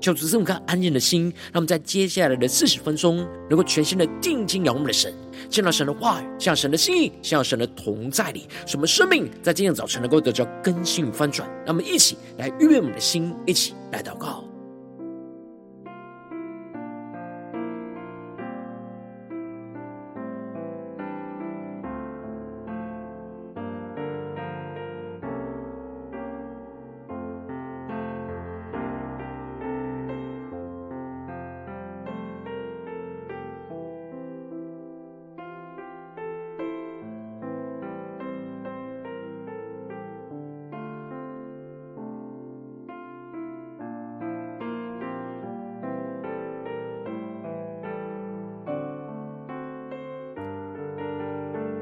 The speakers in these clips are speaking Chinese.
求主赐我们安静的心，让我们在接下来的四十分钟，能够全心的定睛仰望我们的神，见到神的话语，向神的心意，向神的同在里，什么生命在今天早晨能够得到更新与翻转。让我们一起来预备我们的心，一起来祷告。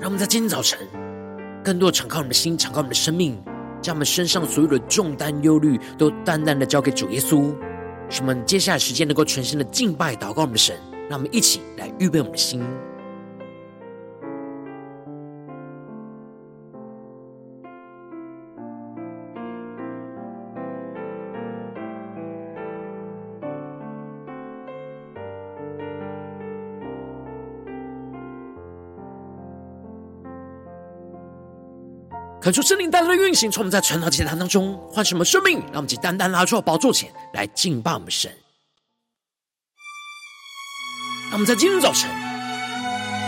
让我们在今天早晨，更多敞开我们的心，敞开我们的生命，将我们身上所有的重担、忧虑，都淡淡的交给主耶稣。使我们接下来时间能够全新的敬拜、祷告我们的神。让我们一起来预备我们的心。恳求圣灵带来的运行，从我们在晨祷祭坛当中唤醒我们生命，让我们以单单拿出宝座前来敬拜我们神。让我们在今天早晨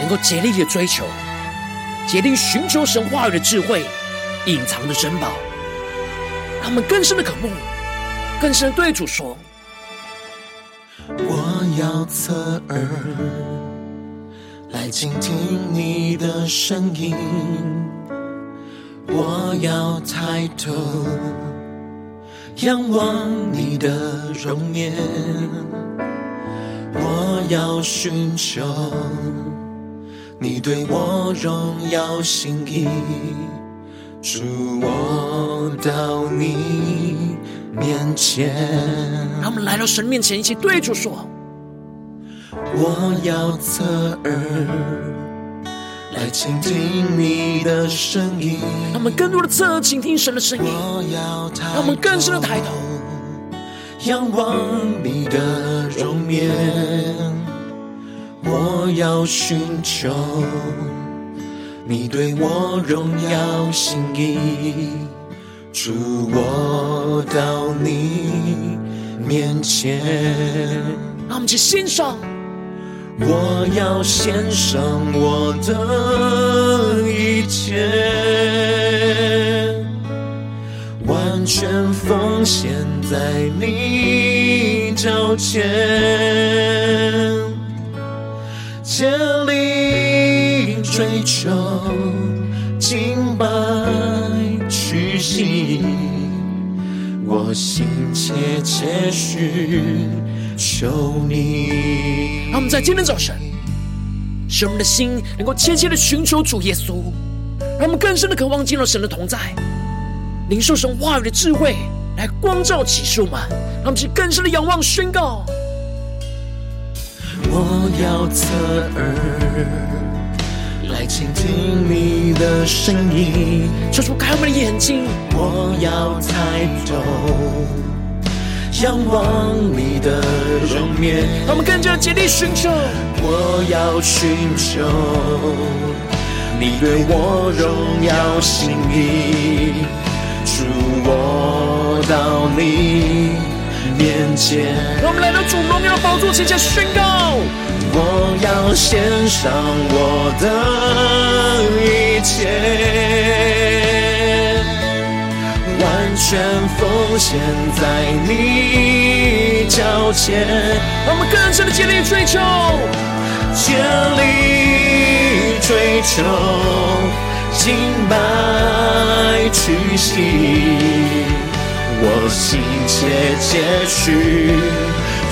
能够竭力的追求，竭力寻求神话语的智慧，隐藏的珍宝。让我们更深的渴慕，更深的对主说：我要侧耳来倾听你的声音。我要抬头仰望你的容颜，我要寻求你对我荣耀心意，主我到你面前。让我们来到神面前，一起对主说：我要侧耳。来倾听你的声音，让我们更多的侧耳倾听神的声音。我要抬头，让我们更深的抬头，仰望你的容颜。我要寻求你对我荣耀心意，主我到你面前。让我们去欣赏。我要献上我的一切，完全奉献在你脚前，竭力追求敬拜屈膝，我心切切寻。求你，让我们在今天早晨，使我们的心能够切切的寻求主耶稣，让我们更深的渴望进入神的同在，领受神话语的智慧来光照启示我们，让我们去更深的仰望宣告。我要侧耳来倾听你的声音，求主开我们的眼睛，我要抬头。仰望你的容颜，让我们更加竭力寻求。我要寻求你对我荣耀心意，主我到你面前。让我们来到主荣耀宝座前，前宣告。我要献上我的一切。全奉献在你脚前，让我们更深的竭力追求，竭力追求，敬拜屈膝，我心切切去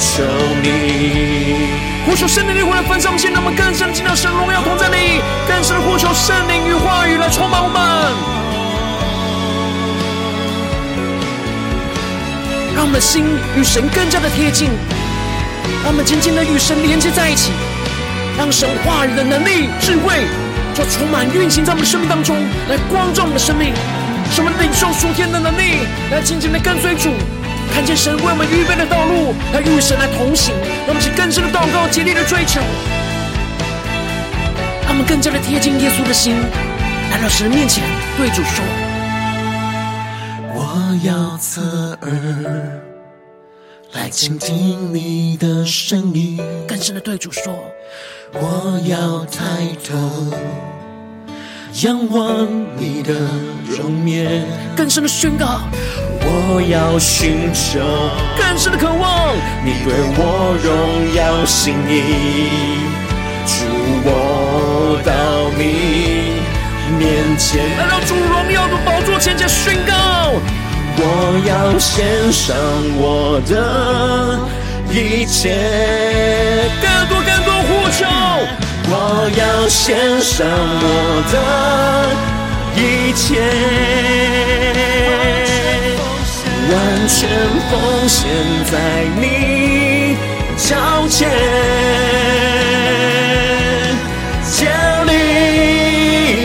求你。呼求圣灵的灵来分享我们，现在我们更深的进到神荣耀同在里，更深的呼求圣灵与话语来充满我们，让我们的心与神更加的贴近，让我们紧紧的与神连接在一起，让神话语的能力、智慧就充满运行在我们生命当中，来光照我们的生命，使我们领受属天的能力，来紧紧的跟随主。看见神为我们预备的道路，来与神来同行，让我们去更深的祷告，竭力的追求，让我们更加的贴近耶稣的心，来到神的面前，对主说：我要侧耳来倾听你的声音，更深的对主说：我要抬头仰望你的容颜，更深的宣告。我要寻求更深的渴望，你对我荣耀心意，主我到你面前，来到主荣耀的宝座前，前宣告。我要献上我的一切，更多更多呼求。我要献上我的一切。完全奉献在你脚前，竭力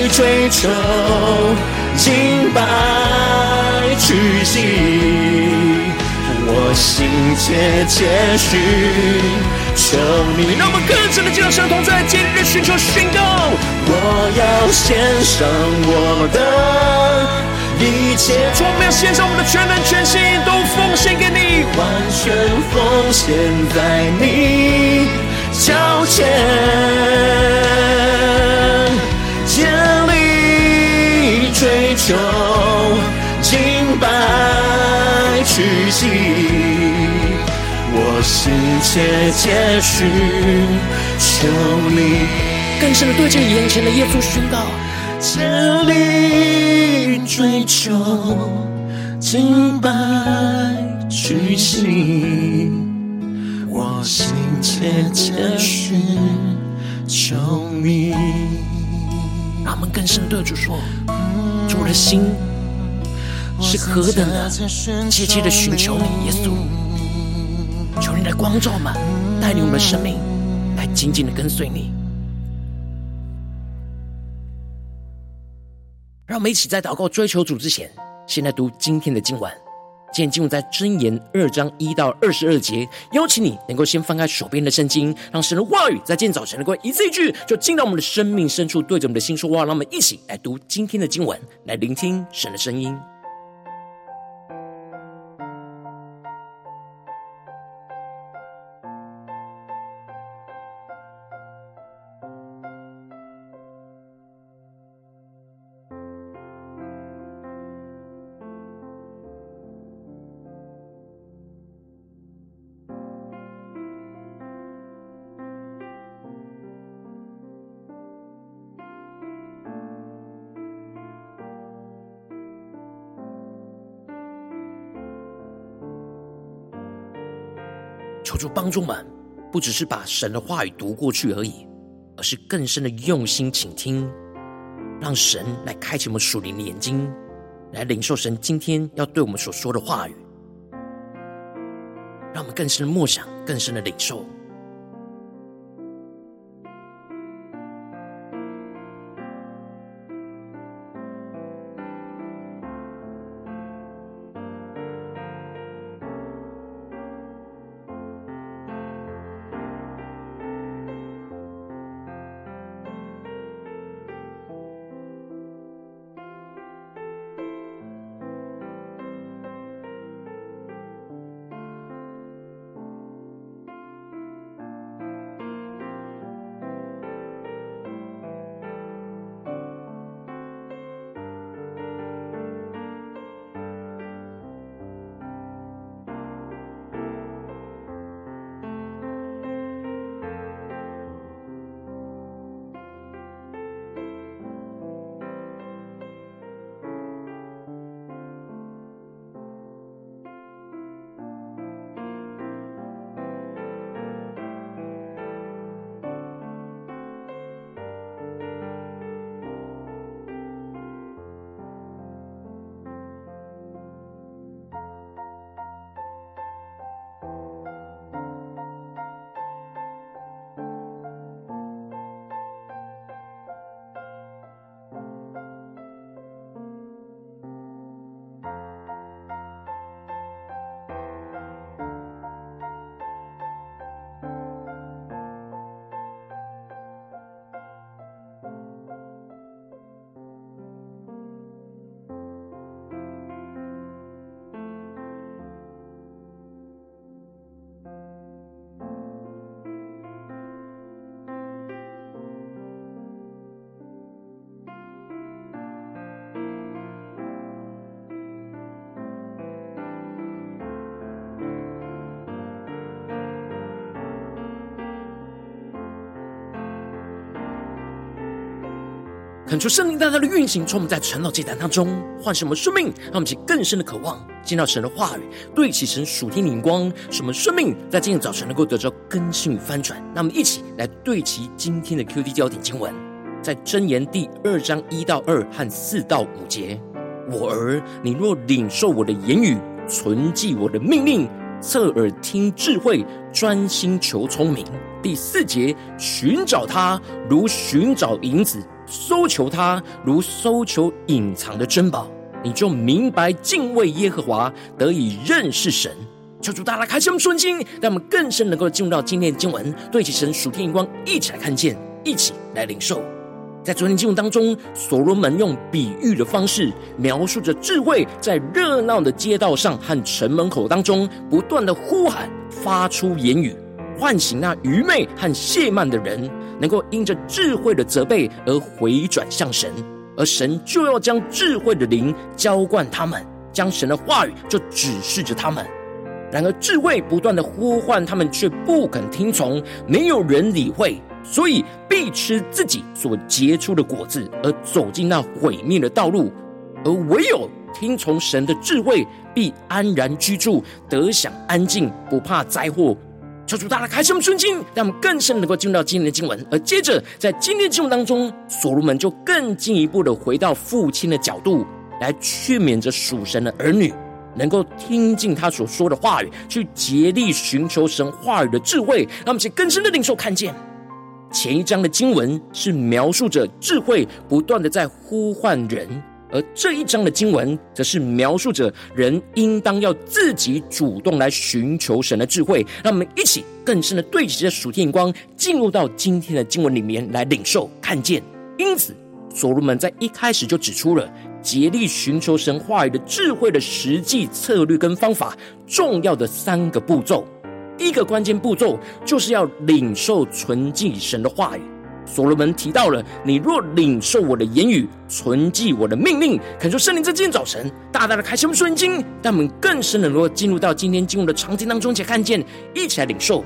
追求，敬拜屈膝，我心切切寻求你。让我们更深的进入神同在，今日寻求宣告。我要献上我的。一切，我们要献上我们的全能全心，都奉献给你，完全奉献在你脚前，追求，敬拜屈膝，我心切切寻求你，更深的对着眼前的耶稣宣告。竭力追求，敬拜屈膝，我心切切寻求你。让我们更深对主说：主的心是何等的切切的寻求你，耶稣，求你的光照嘛，带领我们的生命来紧紧的跟随你。让我们一起在祷告追求主之前，先来读今天的经文。今天经文在箴言二章一到二十二节。邀请你能够先翻开手边的圣经，让神的话语在今天早晨能够一字一句，就进到我们的生命深处，对着我们的心说话。让我们一起来读今天的经文，来聆听神的声音。求主帮助们，不只是把神的话语读过去而已，而是更深的用心倾听，让神来开启我们属灵的眼睛，来领受神今天要对我们所说的话语，让我们更深的默想，更深的领受。恳求圣灵大大的运行，充满在晨祷祭坛当中，唤醒我们生命，让我们起更深的渴望，见到神的话语，对齐神属天的眼光，使我们生命在今天早晨能够得到更新与翻转。那我们一起来对齐今天的 QD 焦点经文，在箴言第二章一到二和四到五节。我儿，你若领受我的言语，存记我的命令，侧耳听智慧，专心求聪明。第四节，寻找他如寻找银子。搜求他，如搜求隐藏的珍宝，你就明白敬畏耶和华，得以认识神。求主大家开心顺经，让我们更深能够进入到今天的经文，对齐神属天眼光，一起来看见，一起来领受。在昨天经文当中，所罗门用比喻的方式描述着智慧在热闹的街道上和城门口当中不断的呼喊，发出言语，唤醒那愚昧和懈慢的人。能够因着智慧的责备而回转向神，而神就要将智慧的灵浇灌他们，将神的话语就指示着他们。然而智慧不断的呼唤他们，却不肯听从，没有人理会，所以必吃自己所结出的果子，而走进那毁灭的道路。而唯有听从神的智慧，必安然居住，得享安静，不怕灾祸。求主大大开启我们顺经，让我们更深能够进入到今天的经文。而接着，在今天的经文当中，所罗门就更进一步的回到父亲的角度，来劝勉着属神的儿女，能够听进他所说的话语，去竭力寻求神话语的智慧。让我们去更深的领受看见，前一章的经文是描述着智慧不断的在呼唤人。而这一章的经文，则是描述着人应当要自己主动来寻求神的智慧。让我们一起更深的对齐着属天眼光，进入到今天的经文里面来领受看见。因此，所罗门在一开始就指出了竭力寻求神话语的智慧的实际策略跟方法，重要的三个步骤。第一个关键步骤，就是要领受纯净神的话语。所罗门提到了：你若领受我的言语，存记我的命令，恳求圣灵在今天早晨大大的开启我们顺经，让我们更深的能够进入到今天经文的场景当中，且看见，一起来领受。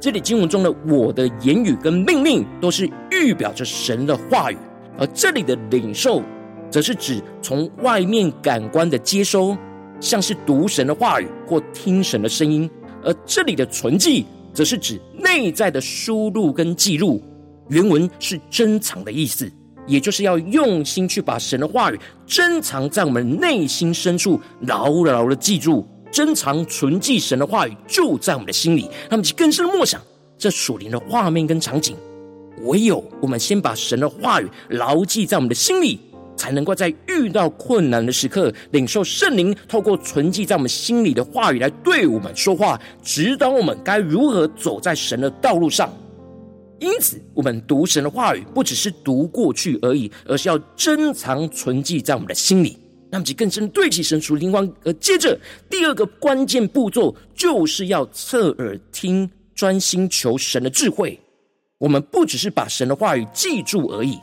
这里经文中的我的言语跟命令，都是预表着神的话语；而这里的领受，则是指从外面感官的接收，像是读神的话语或听神的声音；而这里的存记，则是指内在的输入跟记录。原文是珍藏的意思，也就是要用心去把神的话语珍藏在我们内心深处，牢牢的记住，珍藏存记神的话语就在我们的心里。让我们去更深的默想这属灵的画面跟场景。唯有我们先把神的话语牢记在我们的心里，才能够在遇到困难的时刻，领受圣灵透过存记在我们心里的话语来对我们说话，指导我们该如何走在神的道路上。因此，我们读神的话语，不只是读过去而已，而是要珍藏存记在我们的心里，让其更深对齐神属灵光。而接着，第二个关键步骤，就是要侧耳听，专心求神的智慧。我们不只是把神的话语记住而已。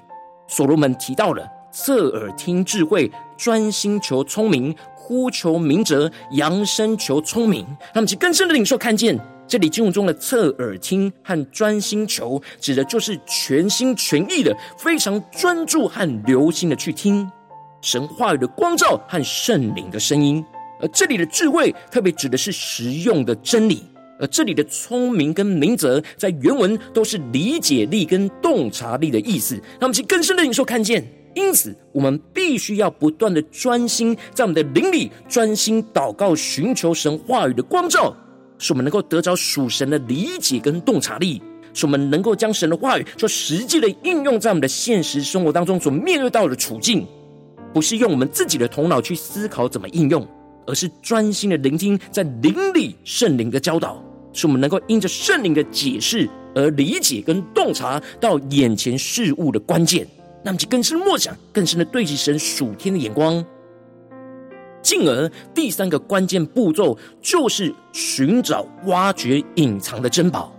所罗门提到了侧耳听智慧，专心求聪明，呼求明哲，扬声求聪明，让其更深的领受看见。这里经文中的侧耳听和专心求，指的就是全心全意的、非常专注和留心的去听神话语的光照和圣灵的声音。而这里的智慧，特别指的是实用的真理；而这里的聪明跟明哲，在原文都是理解力跟洞察力的意思。让我们去更深的领受看见。因此，我们必须要不断的专心，在我们的灵里专心祷告，寻求神话语的光照。使我们能够得着属神的理解跟洞察力，使我们能够将神的话语就实际的应用在我们的现实生活当中所面对到的处境，不是用我们自己的头脑去思考怎么应用，而是专心的聆听在灵里圣灵的教导，使我们能够因着圣灵的解释而理解跟洞察到眼前事物的关键，那么就更深默想，更深的对齐神属天的眼光。进而，第三个关键步骤就是寻找、挖掘隐藏的珍宝。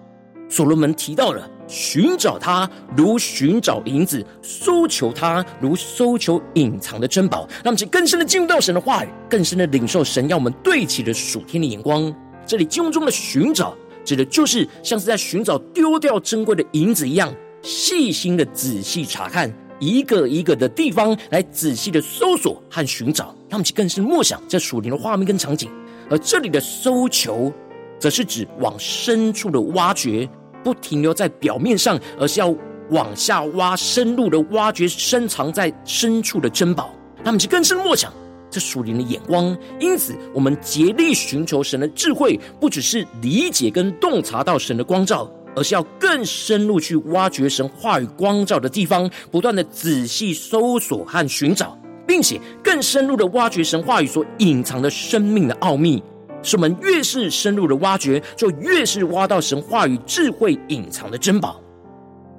所罗门提到了寻找他如寻找银子，搜求他如搜求隐藏的珍宝，让我们更深的进入到神的话语，更深的领受神要我们对齐的属天的眼光。这里经文中的寻找，指的就是像是在寻找丢掉珍贵的银子一样，细心的仔细查看，一个一个的地方来仔细的搜索和寻找，让我们更是默想这属灵的画面跟场景。而这里的搜求，则是指往深处的挖掘，不停留在表面上，而是要往下挖，深入的挖掘深藏在深处的珍宝。让我们更深默想这属灵的眼光。因此，我们竭力寻求神的智慧，不只是理解跟洞察到神的光照。而是要更深入去挖掘神话语光照的地方，不断的仔细搜索和寻找，并且更深入的挖掘神话语所隐藏的生命的奥秘。使我们越是深入的挖掘，就越是挖到神话语智慧隐藏的珍宝。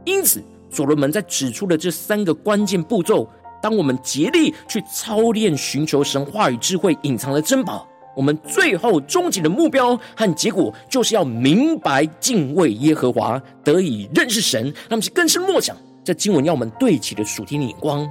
因此，所罗门在指出的这三个关键步骤，当我们竭力去操练寻求神话语智慧隐藏的珍宝。我们最后终极的目标和结果，就是要明白敬畏耶和华，得以认识神。那么是更深默想，这经文要我们对齐的属天的眼光。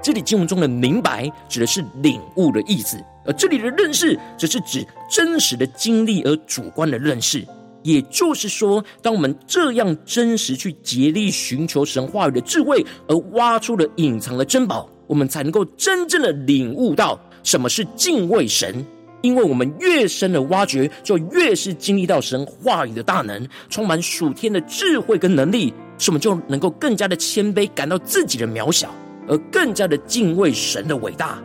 这里经文中的“明白”指的是领悟的意思，而这里的“认识”则是指真实的经历而主观的认识。也就是说，当我们这样真实去竭力寻求神话语的智慧，而挖出了隐藏的珍宝，我们才能够真正的领悟到什么是敬畏神。因为我们越深的挖掘，就越是经历到神话语的大能，充满属天的智慧跟能力，使我们就能够更加的谦卑，感到自己的渺小，而更加的敬畏神的伟大。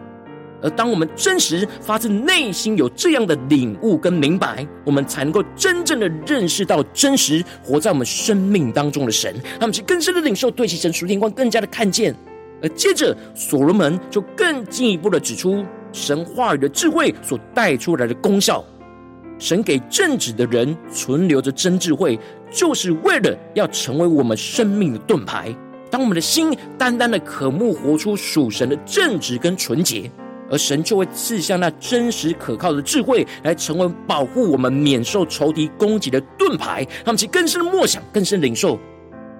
而当我们真实发自内心有这样的领悟跟明白，我们才能够真正的认识到真实活在我们生命当中的神，让我们去更深的领受，对其神属天光更加的看见。而接着，所罗门就更进一步的指出。神话语的智慧所带出来的功效，神给正直的人存留着真智慧，就是为了要成为我们生命的盾牌。当我们的心单单的渴慕活出属神的正直跟纯洁，而神就会赐下那真实可靠的智慧，来成为保护我们免受仇敌攻击的盾牌。让我们更深的默想，更深领受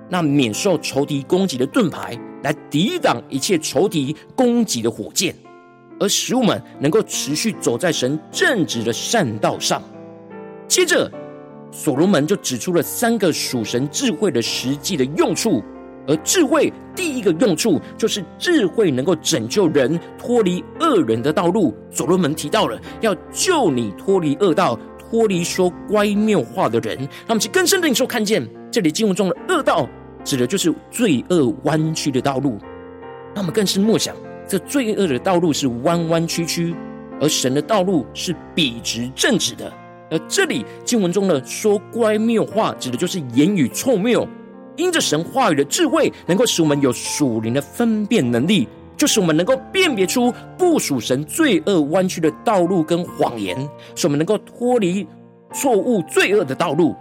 那免受仇敌攻击的盾牌，来抵挡一切仇敌攻击的火箭。而使我们能够持续走在神正直的善道上。接着，所罗门就指出了三个属神智慧的实际的用处。而智慧第一个用处，就是智慧能够拯救人脱离恶人的道路。所罗门提到了要救你脱离恶道，脱离说乖谬话的人。让我们去更深的领受看见，这里经文中的恶道，指的就是罪恶弯曲的道路。那我们更是默想。这罪恶的道路是弯弯曲曲，而神的道路是笔直正直的。而这里经文中的说乖谬话，指的就是言语错谬。因着神话语的智慧，能够使我们有属灵的分辨能力，就是我们能够辨别出不属神罪恶弯曲的道路跟谎言，使我们能够脱离错误罪恶的道路。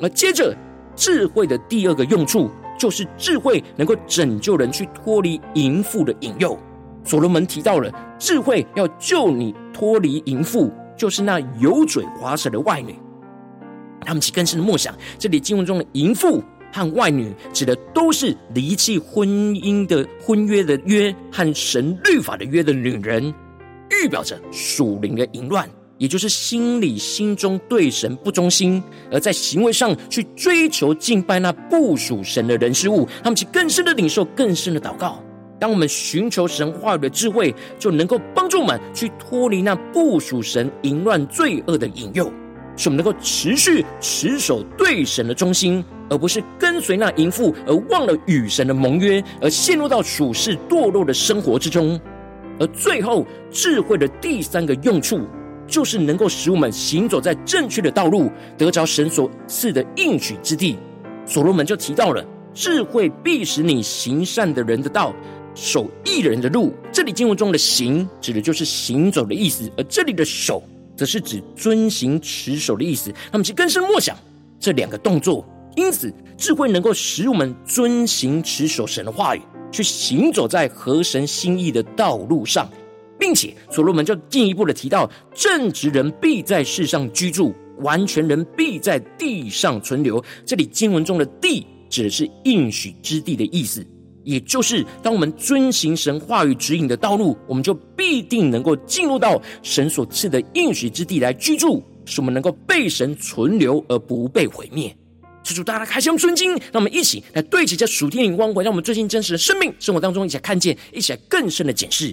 而接着，智慧的第二个用处，就是智慧能够拯救人去脱离淫妇的引诱。所罗门提到了智慧要救你脱离淫妇，就是那油嘴滑舌的外女。他们其更深的默想，这里经文中的淫妇和外女，指的都是离弃婚姻的婚约的约和神律法的约的女人，预表着属灵的淫乱，也就是心里心中对神不忠心，而在行为上去追求敬拜那不属神的人事物。他们其更深的领受，更深的祷告。当我们寻求神话语的智慧，就能够帮助我们去脱离那不属神淫乱罪恶的引诱，使我们能够持续持守对神的忠心，而不是跟随那淫妇而忘了与神的盟约，而陷入到属世堕落的生活之中。而最后，智慧的第三个用处，就是能够使我们行走在正确的道路，得着神所赐的应许之地。所罗门就提到了，智慧必使你行善的人的道。守义人的路，这里经文中的“行”指的就是行走的意思，而这里的“守”则是指遵行持守的意思。那么，其更深默想这两个动作，因此智慧能够使我们遵行持守神的话语，去行走在合神心意的道路上，并且所罗门就进一步的提到：正直人必在世上居住，完全人必在地上存留。这里经文中的“地”指的是应许之地的意思。也就是，当我们遵行神话语指引的道路，我们就必定能够进入到神所赐的应许之地来居住，使我们能够被神存留而不被毁灭。求主大家开箱圣经，让我们一起来对齐这属天灵光，回到我们最近真实的生命生活当中，一起来看见，一起来更深的检视。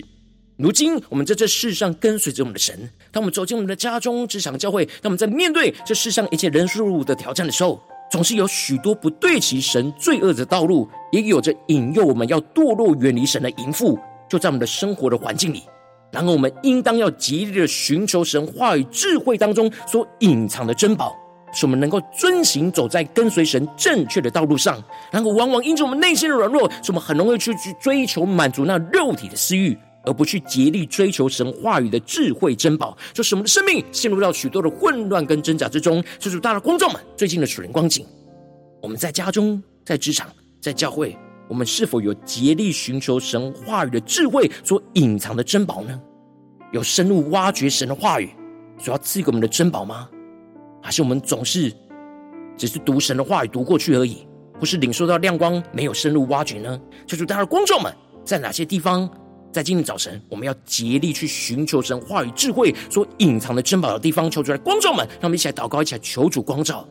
如今我们在这世上跟随着我们的神，当我们走进我们的家中、职场、教会，当我们在面对这世上一切人事物的挑战的时候，总是有许多不对齐神罪恶的道路，也有着引诱我们要堕落、远离神的淫妇，就在我们的生活的环境里。然而，我们应当要极力的寻求神话语智慧当中所隐藏的珍宝。使我们能够遵行走在跟随神正确的道路上，然后往往因着我们内心的软弱，使我们很容易去去追求满足那肉体的私欲，而不去竭力追求神话语的智慧珍宝，就使我们的生命陷入到许多的混乱跟挣扎之中。所以，大的观众们，最近的属灵光景，我们在家中、在职场、在教会，我们是否有竭力寻求神话语的智慧所隐藏的珍宝呢？有深入挖掘神的话语所要赐给我们的珍宝吗？还是我们总是只是读神的话语读过去而已，不是领受到亮光，没有深入挖掘呢？求主，大的观众们，在哪些地方，在今天早晨，我们要竭力去寻求神话语智慧所隐藏的珍宝的地方？求主来，光照们，让我们一起来祷告，一起来求主光照。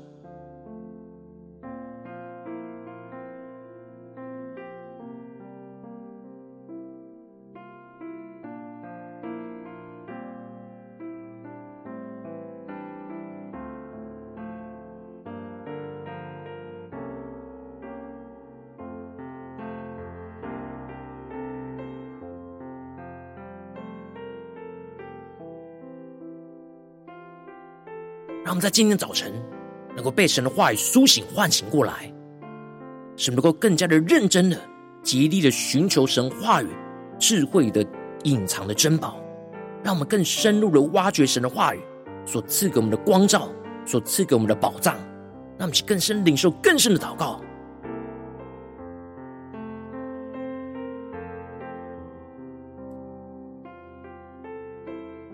让我们在今天早晨能够被神的话语苏醒、唤醒过来，使能够更加的认真的、极力的寻求神话语智慧的隐藏的珍宝，让我们更深入的挖掘神的话语所赐给我们的光照、所赐给我们的宝藏，让我们去更深领受更深的祷告。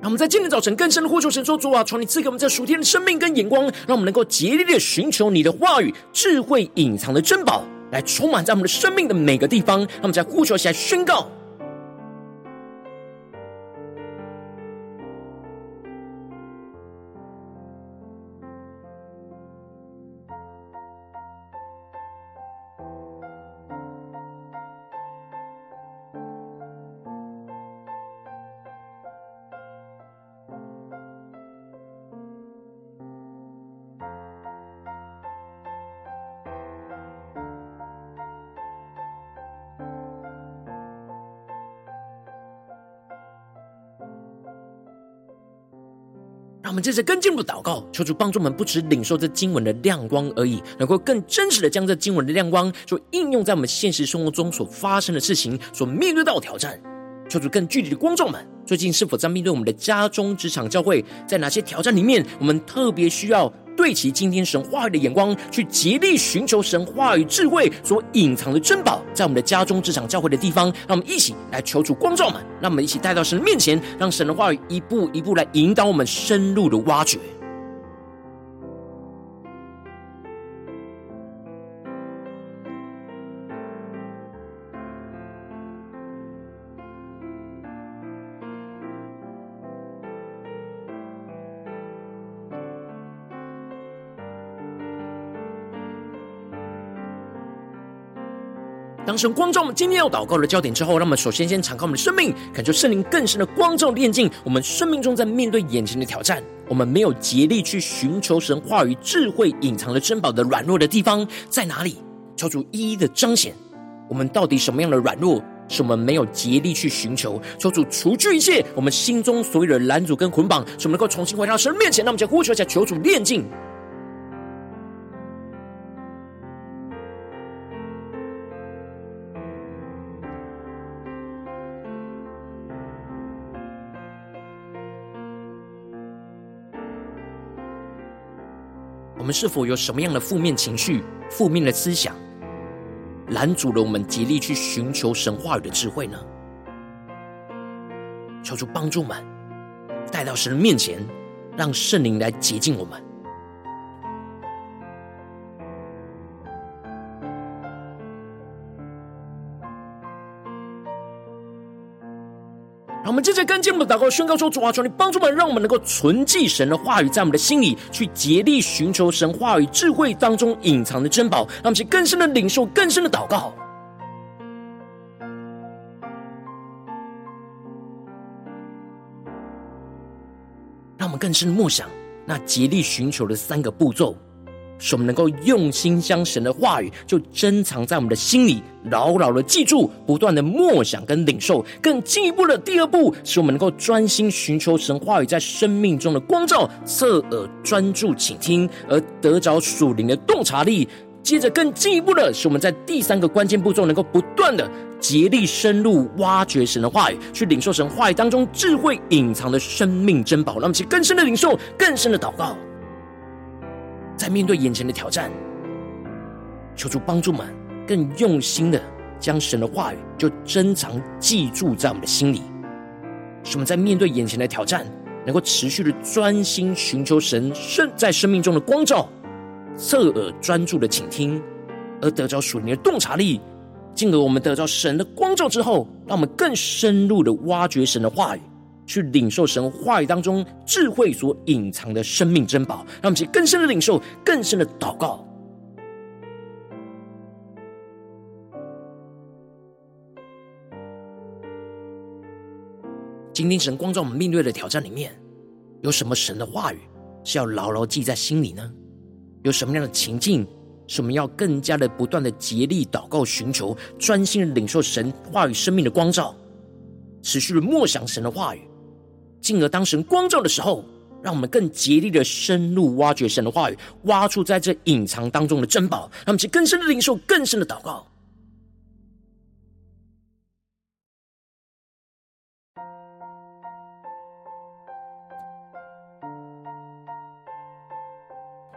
让我们在今天早晨更深的呼求神说：“主啊，求你赐给我们这属天的生命跟眼光，让我们能够竭力的寻求你的话语、智慧隐藏的珍宝，来充满在我们的生命的每个地方。让我们在呼求起来宣告。”让我们接着更进一步祷告，求主帮助我们，不只领受这经文的亮光而已，能够更真实的将这经文的亮光，所应用在我们现实生活中所发生的事情，所面对到的挑战。求主更具体的光照们，最近是否在面对我们的家中、职场、教会，在哪些挑战里面，我们特别需要？对齐今天神话语的眼光，去竭力寻求神话语智慧所隐藏的珍宝，在我们的家中、职场、教会的地方，让我们一起来求主光照们，让我们一起带到神的面前，让神的话语一步一步来引导我们深入的挖掘。神光照我们今天要祷告的焦点之后，让我们首先先敞开我们的生命，感受圣灵更深的光照炼净我们生命中，在面对眼前的挑战，我们没有竭力去寻求神话语智慧隐藏的珍宝的软弱的地方在哪里？求主一一的彰显，我们到底什么样的软弱，是我们没有竭力去寻求？求主除去一切我们心中所有的拦阻跟捆绑，使我们能够重新回到神面前。那我们就呼求一下，求主炼净。我们是否有什么样的负面情绪、负面的思想，拦阻了我们极力去寻求神话语的智慧呢？求主帮助我们，带到神的面前，让圣灵来洁净我们。在跟进我们的祷告，宣告说：主啊，求你帮助我们，让我们能够存记神的话语在我们的心里，去竭力寻求神话语智慧当中隐藏的珍宝，让我们去更深的领受，更深的祷告。让我们更深的默想那竭力寻求的三个步骤。使我们能够用心将神的话语就珍藏在我们的心里，牢牢的记住，不断的默想跟领受。更进一步的第二步，使我们能够专心寻求神话语在生命中的光照，侧耳专注倾听，而得着属灵的洞察力。接着更进一步的，使我们在第三个关键步骤，能够不断的竭力深入挖掘神的话语，去领受神话语当中智慧隐藏的生命珍宝。让我们去更深的领受，更深的祷告。在面对眼前的挑战，求主帮助们更用心的将神的话语就珍藏记住在我们的心里，使我们在面对眼前的挑战，能够持续的专心寻求神生在生命中的光照，侧耳专注的倾听，而得着属灵的洞察力，进而我们得着神的光照之后，让我们更深入的挖掘神的话语。去领受神话语当中智慧所隐藏的生命珍宝，让我们去更深的领受，更深的祷告。今天神光照我们面对的挑战里面，有什么神的话语是要牢牢记在心里呢？有什么样的情境是我们要更加的不断的竭力祷告、寻求、专心的领受神话语生命的光照，持续的默想神的话语？进而当神光照的时候，让我们更竭力的深入挖掘神的话语，挖出在这隐藏当中的珍宝，让我们去更深的领受，更深的祷告。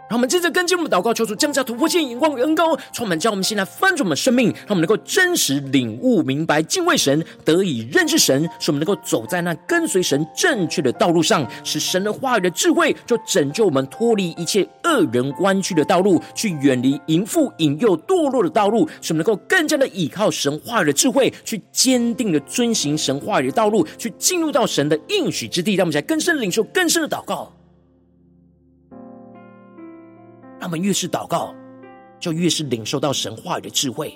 让我们接着跟进我们祷告，求主降下突破性眼光与恩膏，充满将我们现在翻转我们生命，让我们能够真实领悟明白敬畏神，得以认识神，使我们能够走在那跟随神正确的道路上，使神的话语的智慧就拯救我们脱离一切恶人弯曲的道路，去远离淫妇引诱堕落的道路，使我们能够更加的倚靠神话语的智慧，去坚定的遵行神话语的道路，去进入到神的应许之地，让我们在更深领受，更深的祷告。他们越是祷告，就越是领受到神话语的智慧，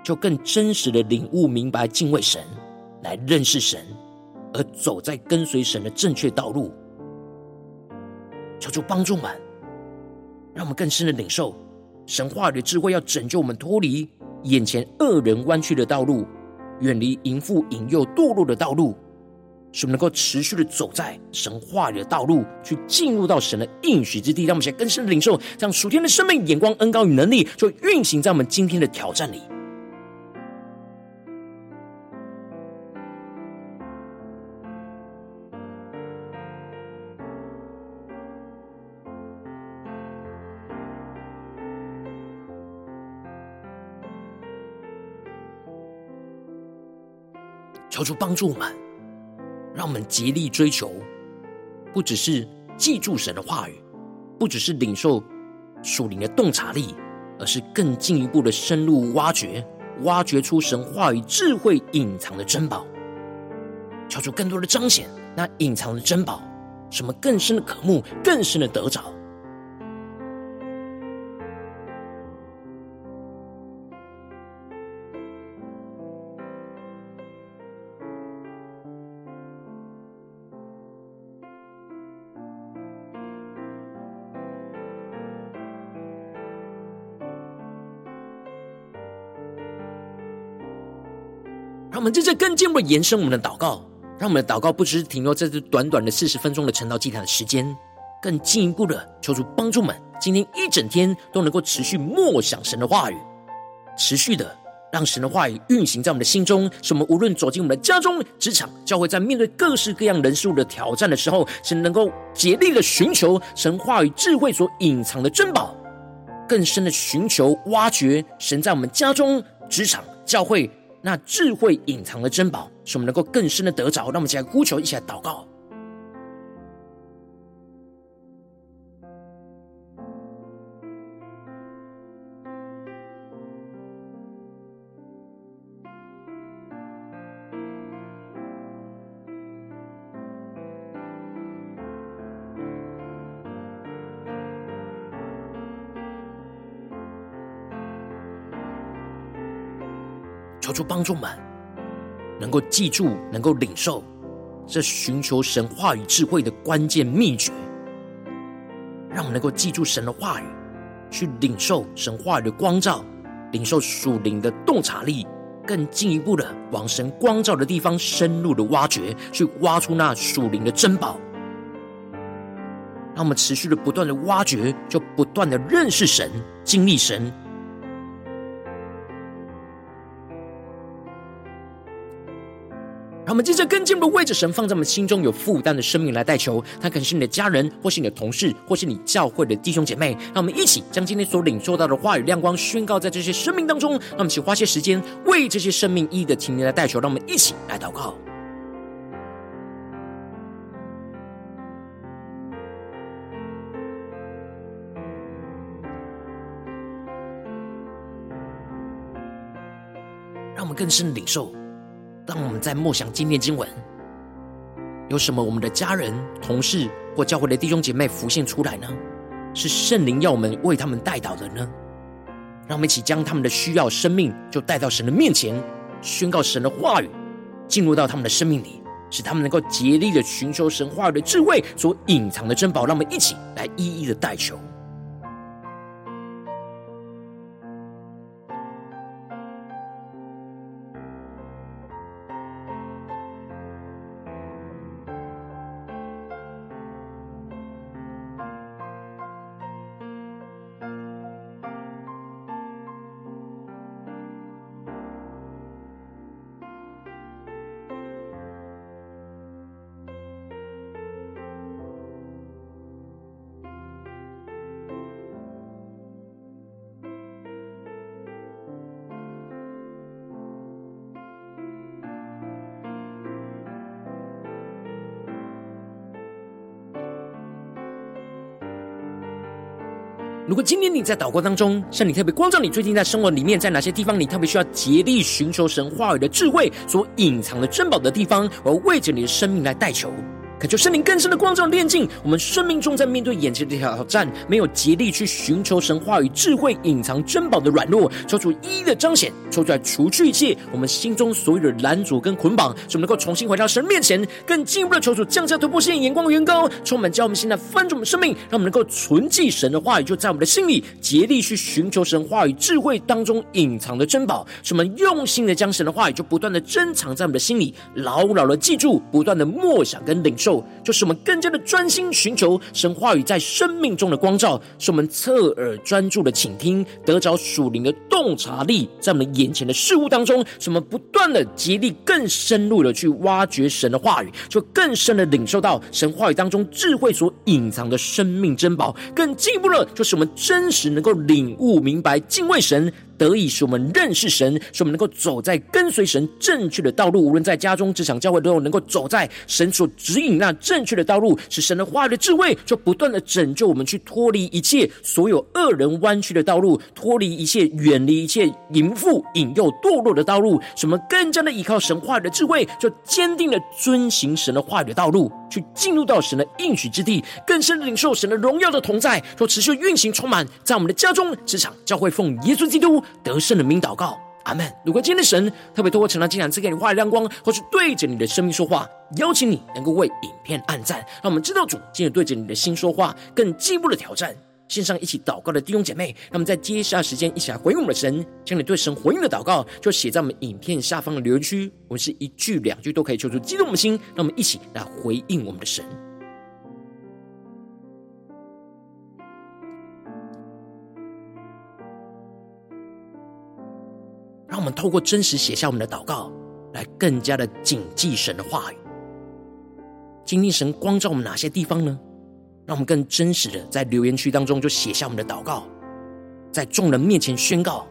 就更真实的领悟明白敬畏神，来认识神，而走在跟随神的正确道路。求主帮助我们，让我们更深的领受神话语的智慧，要拯救我们脱离眼前恶人弯曲的道路，远离淫妇引诱堕落的道路。使我们能够持续的走在神话里的道路，去进入到神的应许之地，让我们现在更深的领受，这样属天的生命、眼光、恩膏与能力，就运行在我们今天的挑战里。求主帮助我们。让我们竭力追求，不只是记住神的话语，不只是领受属灵的洞察力，而是更进一步的深入挖掘，挖掘出神话语智慧隐藏的珍宝，求出更多的彰显那隐藏的珍宝，什么更深的渴慕，更深的得着。我们在这更进一步的延伸我们的祷告，让我们的祷告不只是停留在这短短的四十分钟的晨祷祭坛的时间，更进一步的求主帮助们，今天一整天都能够持续默想神的话语，持续的让神的话语运行在我们的心中，使我们无论走进我们的家中、职场、教会，在面对各式各样人事物的挑战的时候，是能够竭力的寻求神话语智慧所隐藏的珍宝，更深的寻求挖掘神在我们家中、职场、教会。那智慧隐藏的珍宝，使我们能够更深的得着。让我们一起来呼求，一起来祷告。求主帮助们，能够记住，能够领受这寻求神话语智慧的关键秘诀，让我们能够记住神的话语，去领受神话语的光照，领受属灵的洞察力，更进一步的往神光照的地方深入的挖掘，去挖出那属灵的珍宝。让我们持续的不断的挖掘，就不断的认识神，经历神。我们接着更进一步为着神放在我们心中有负担的生命来代求，他可能是你的家人，或是你的同事，或是你教会的弟兄姐妹。让我们一起将今天所领受到的话语亮光宣告在这些生命当中。让我们一起花些时间为这些生命一一的提名来代求。让我们一起来祷告。让我们更深领受。当我们在默想今天经文，有什么我们的家人、同事或教会的弟兄姐妹浮现出来呢？是圣灵要我们为他们代祷的呢？让我们一起将他们的需要、生命，就带到神的面前，宣告神的话语，进入到他们的生命里，使他们能够竭力的寻求神话语的智慧所隐藏的珍宝。让我们一起来一一的代求。如果今天你在祷告当中，圣灵特别光照你，最近在生活里面，在哪些地方你特别需要竭力寻求神话语的智慧所隐藏的珍宝的地方，我要为着你的生命来代求。恳求圣灵更深的光照炼净我们生命中，在面对眼前的挑战，没有竭力去寻求神话语智慧隐藏珍宝的软弱，求主一一的彰显，求主来除去一切我们心中所有的拦阻跟捆绑，使我们能够重新回到神面前，更进一步的求主降下突破性眼光的远高，充满叫我们现在翻转我们生命，让我们能够存记神的话语，就在我们的心里，竭力去寻求神话语智慧当中隐藏的珍宝，使我们用心的将神的话语就不断的珍藏在我们的心里，牢牢的记住，不断的默想跟领受。就是我们更加的专心寻求神话语在生命中的光照，是我们侧耳专注的倾听，得着属灵的洞察力，在我们眼前的事物当中，使我们不断的竭力更深入的去挖掘神的话语，就更深的领受到神话语当中智慧所隐藏的生命珍宝，更进一步了，就是我们真实能够领悟明白敬畏神。得以使我们认识神，使我们能够走在跟随神正确的道路。无论在家中、职场、教会，都能够走在神所指引那正确的道路。使神的话语的智慧，就不断的拯救我们，去脱离一切所有恶人弯曲的道路，脱离一切远离一切淫妇引诱堕落的道路。使我们更加的依靠神话语的智慧，就坚定的遵行神的话语的道路，去进入到神的应许之地，更深的领受神的荣耀的同在，说持续运行充满在我们的家中、职场、教会，奉耶稣基督得胜的名祷告，阿门。如果今天的神特别透过成了经常赐给你话语亮光，或是对着你的生命说话，邀请你能够为影片按赞，让我们知道主今日对着你的心说话，更进一步的挑战。线上一起祷告的弟兄姐妹，让我们在接下来时间一起来回应我们的神，将你对神回应的祷告就写在我们影片下方的留言区，我们是一句两句都可以求出激动的心，让我们一起来回应我们的神。让我们透过真实写下我们的祷告，来更加的谨记神的话语。经历神光照我们哪些地方呢？让我们更真实的在留言区当中就写下我们的祷告，在众人面前宣告，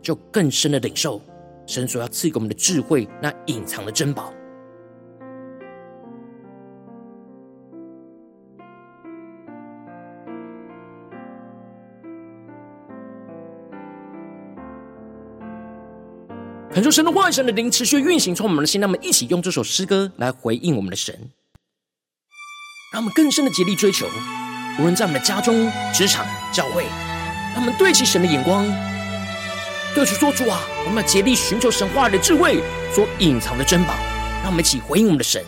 就更深的领受神所要赐给我们的智慧，那隐藏的珍宝。恳求神的话语、神的灵持续运行，从我们的心，让我们一起用这首诗歌来回应我们的神，让我们更深的竭力追求。无论在我们的家中、职场、教会，让我们对齐神的眼光，对主说主啊，我们要竭力寻求神话里的智慧所隐藏的珍宝。让我们一起回应我们的神。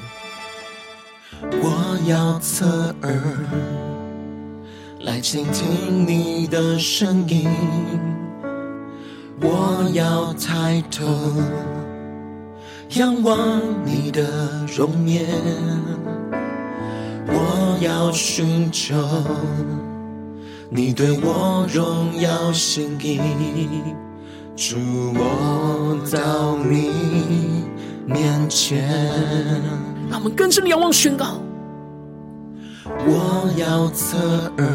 我要侧耳来倾听你的声音，我要抬头仰望你的容颜，我要寻求你对我荣耀心意，主，我到你面前。让我们更深的仰望宣告。我要侧耳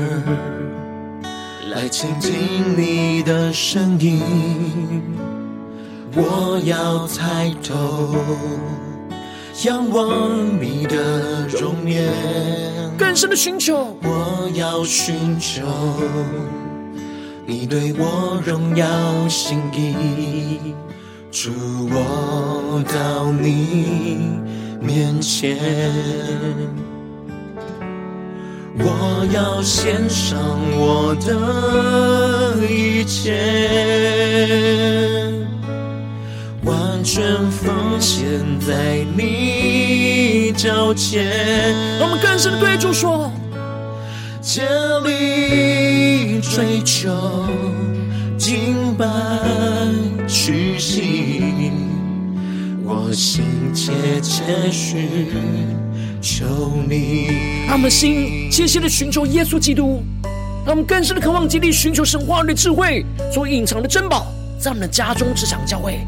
来倾听你的声音，我要抬头仰望你的容颜，更深的寻求。我要寻求你对我荣耀心意，主，我到你面前。我要献上我的一切，完全奉献在你脚前。我们更深的对主说：竭力追求，敬拜屈膝，我心切切寻。求你，让我们心切切的寻求耶稣基督，让我们更深的渴望竭力寻求神话语的智慧所隐藏的珍宝，在我们的家中、职场、教会，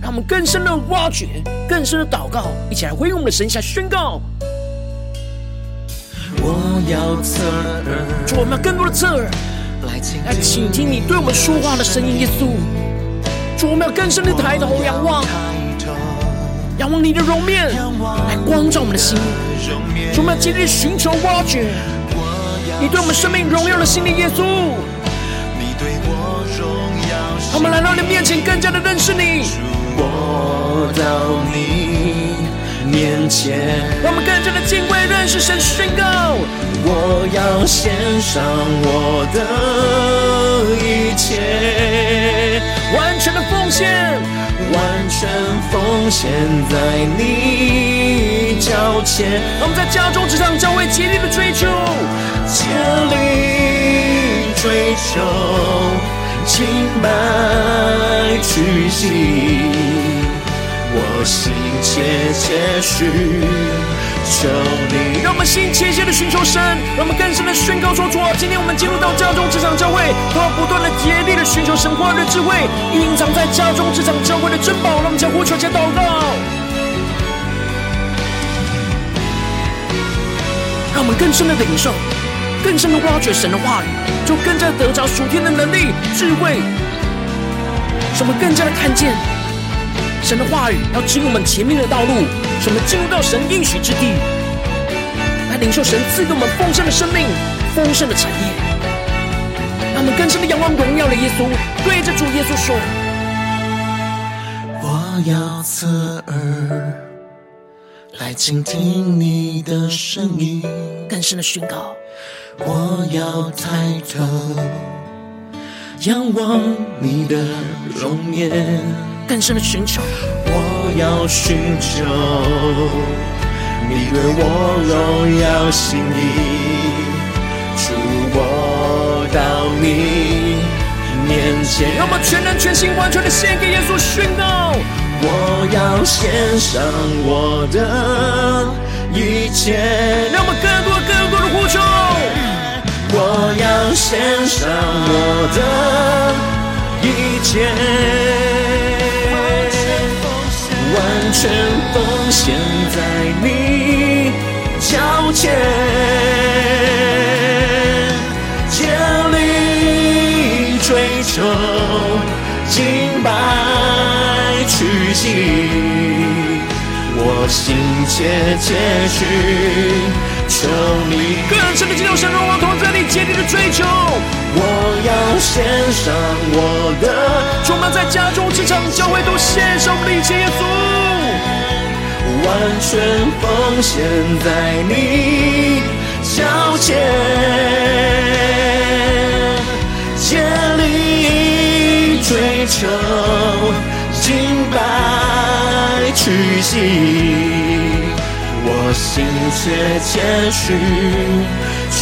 让我们更深的挖掘、更深的祷告，一起来回应我们的神下宣告。我要侧耳，主，我们要更多的侧耳来倾听你对我们说话的声音，耶稣。主，我们要更深的抬头仰望。仰望你的容面，来光照我们的心。主，我们要竭力寻求挖掘你对我们生命荣耀的心灵，耶稣。我们来到你面前，更加的认识你。我到你面前，让我们更加的敬畏认识神，宣告。我要献上我的一切，完全的奉献。完全奉献在你脚前，让我们在家中、职场、教会竭力的追求，竭力追求，敬拜屈膝，我心切切寻。求你，让我们心切切的寻求神，让我们更深的宣告说：主啊，今天我们进入到家中、职场、教会，都要不断的竭力的寻求神话语的智慧，隐藏在家中、职场、教会的珍宝。让我们将呼求、加祷告，让我们更深的领受，更深的挖掘神的话语，就更加得着属天的能力、智慧，使我们更加的看见神的话语要指引我们前面的道路。使我们进入到神应许之地，来领受神赐给我们丰盛的生命、丰盛的产业。让我们更深的仰望荣耀的耶稣，对着主耶稣说：“我要侧耳来倾听你的声音。”更深的宣告：“我要抬头仰望你的容颜。”更深的寻求。我要寻求你对我荣耀心意，主，我到你面前。让我们全人全心完全的献给耶稣，宣告。我要献上我的一切。让我们更多更多的呼求。我要献上我的一切。完全奉献在你脚前，竭力追求，敬拜我心切切寻求你。更深的敬拜神，让我同在你竭力的追求。我要献上我的，充满在家中、职场、教会都献上我们的一切，耶稣。完全奉献在你脚前，竭力追求，敬拜屈膝，我心切切寻求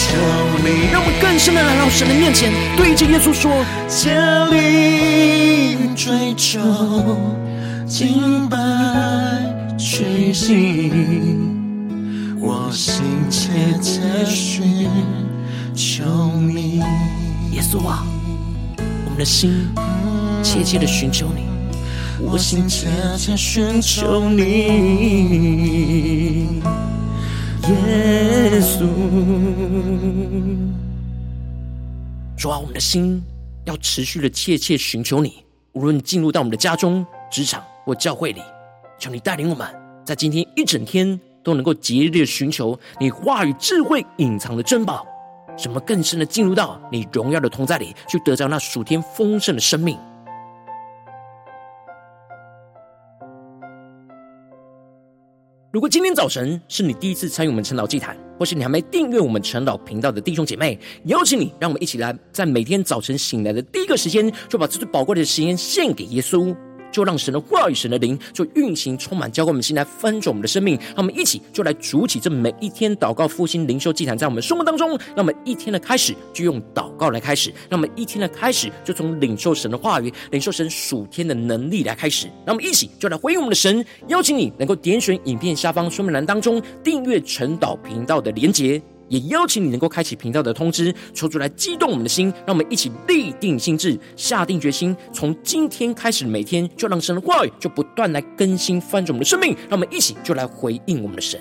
你。让我们更深的来到神的面前，对着耶稣说：竭力追求，敬拜屈膝，我心切切寻求你。耶稣啊，我们的心切切的寻求你，我心切切寻求你，耶稣。主啊，我们的心要持续的切切寻求你，无论进入到我们的家中、职场或教会里，求你带领我们，在今天一整天都能够竭力的寻求你话语智慧隐藏的珍宝。什么更深的进入到你荣耀的同在里，去得着那属天丰盛的生命。如果今天早晨是你第一次参与我们晨祷祭坛，或是你还没订阅我们晨祷频道的弟兄姐妹，邀请你，让我们一起来，在每天早晨醒来的第一个时间，就把这最宝贵的时间献给耶稣。就让神的话语、神的灵就运行、充满，交给我们心来翻转我们的生命。让我们一起就来主起这每一天祷告、复兴、灵修祭坛，在我们生活当中。让我们一天的开始就用祷告来开始，让我们一天的开始就从领受神的话语、领受神属天的能力来开始。让我们一起就来回应我们的神。邀请你能够点选影片下方说明栏当中订阅晨祷频道的连结。也邀请你能够开启频道的通知，抽出来激动我们的心，让我们一起立定心志，下定决心，从今天开始每天就让神的话语就不断来更新翻转我们的生命，让我们一起就来回应我们的神。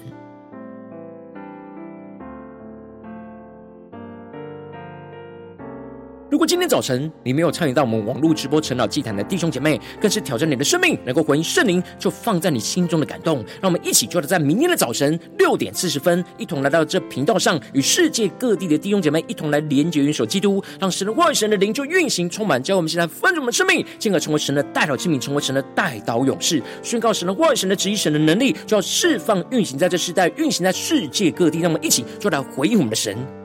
如果今天早晨你没有参与到我们网络直播晨祷祭坛的弟兄姐妹，更是挑战你的生命，能够回应圣灵就放在你心中的感动。让我们一起，就在明天的早晨六点四十分，一同来到这频道上，与世界各地的弟兄姐妹一同来连结、元首基督，让神的话语、神的灵就运行、充满，教我们现在翻转我们的生命，进而成为神的代祷器皿，成为神的代祷勇士，宣告神的话语、神的旨意、神的能力，就要释放、运行在这世代，运行在世界各地。让我们一起，就来回应我们的神。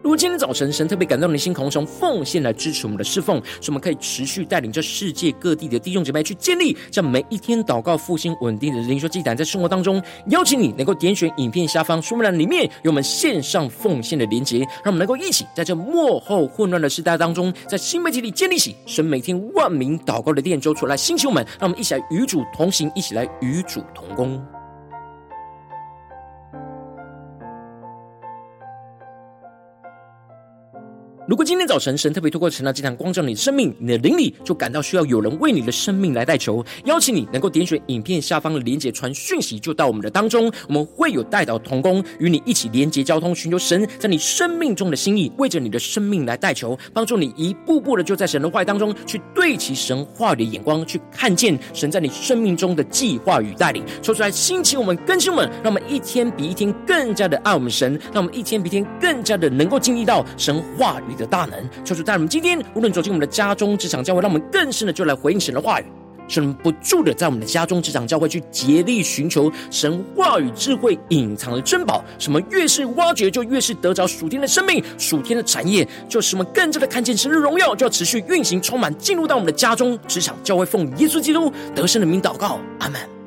如今天早晨神特别感动你的心，渴望从奉献来支持我们的侍奉，使我们可以持续带领着世界各地的弟兄姐妹去建立这每一天祷告复兴稳定的灵修祭坛，在生活当中，邀请你能够点选影片下方说明栏里面有我们线上奉献的连结，让我们能够一起在这幕后混乱的时代当中，在新媒体里建立起神每天万名祷告的殿，就出来兴起我们，让我们一起来与主同行，一起来与主同工。如果今天早晨神特别透过晨祷祭坛光照你的生命，你的灵里就感到需要有人为你的生命来代求，邀请你能够点选影片下方的连结传讯息，就到我们的当中，我们会有代祷同工与你一起连结交通，寻求神在你生命中的心意，为着你的生命来代求，帮助你一步步的就在神的话语当中去对齐神话语的眼光，去看见神在你生命中的计划与带领，说出来兴起我们更新们，让我们一天比一天更加的爱我们神，让我们一天比一天更加的能够经历到神话语的大能，求主带我们今天无论走进我们的家中、职场、教会，让我们更深的就来回应神的话语，神不住的在我们的家中、职场、教会去竭力寻求神话语智慧隐藏的珍宝。什么越是挖掘，就越是得着属天的生命、属天的产业，就使我们更加的看见神的荣耀，就要持续运行、充满，进入到我们的家中、职场、教会，奉耶稣基督得胜的名祷告，阿门。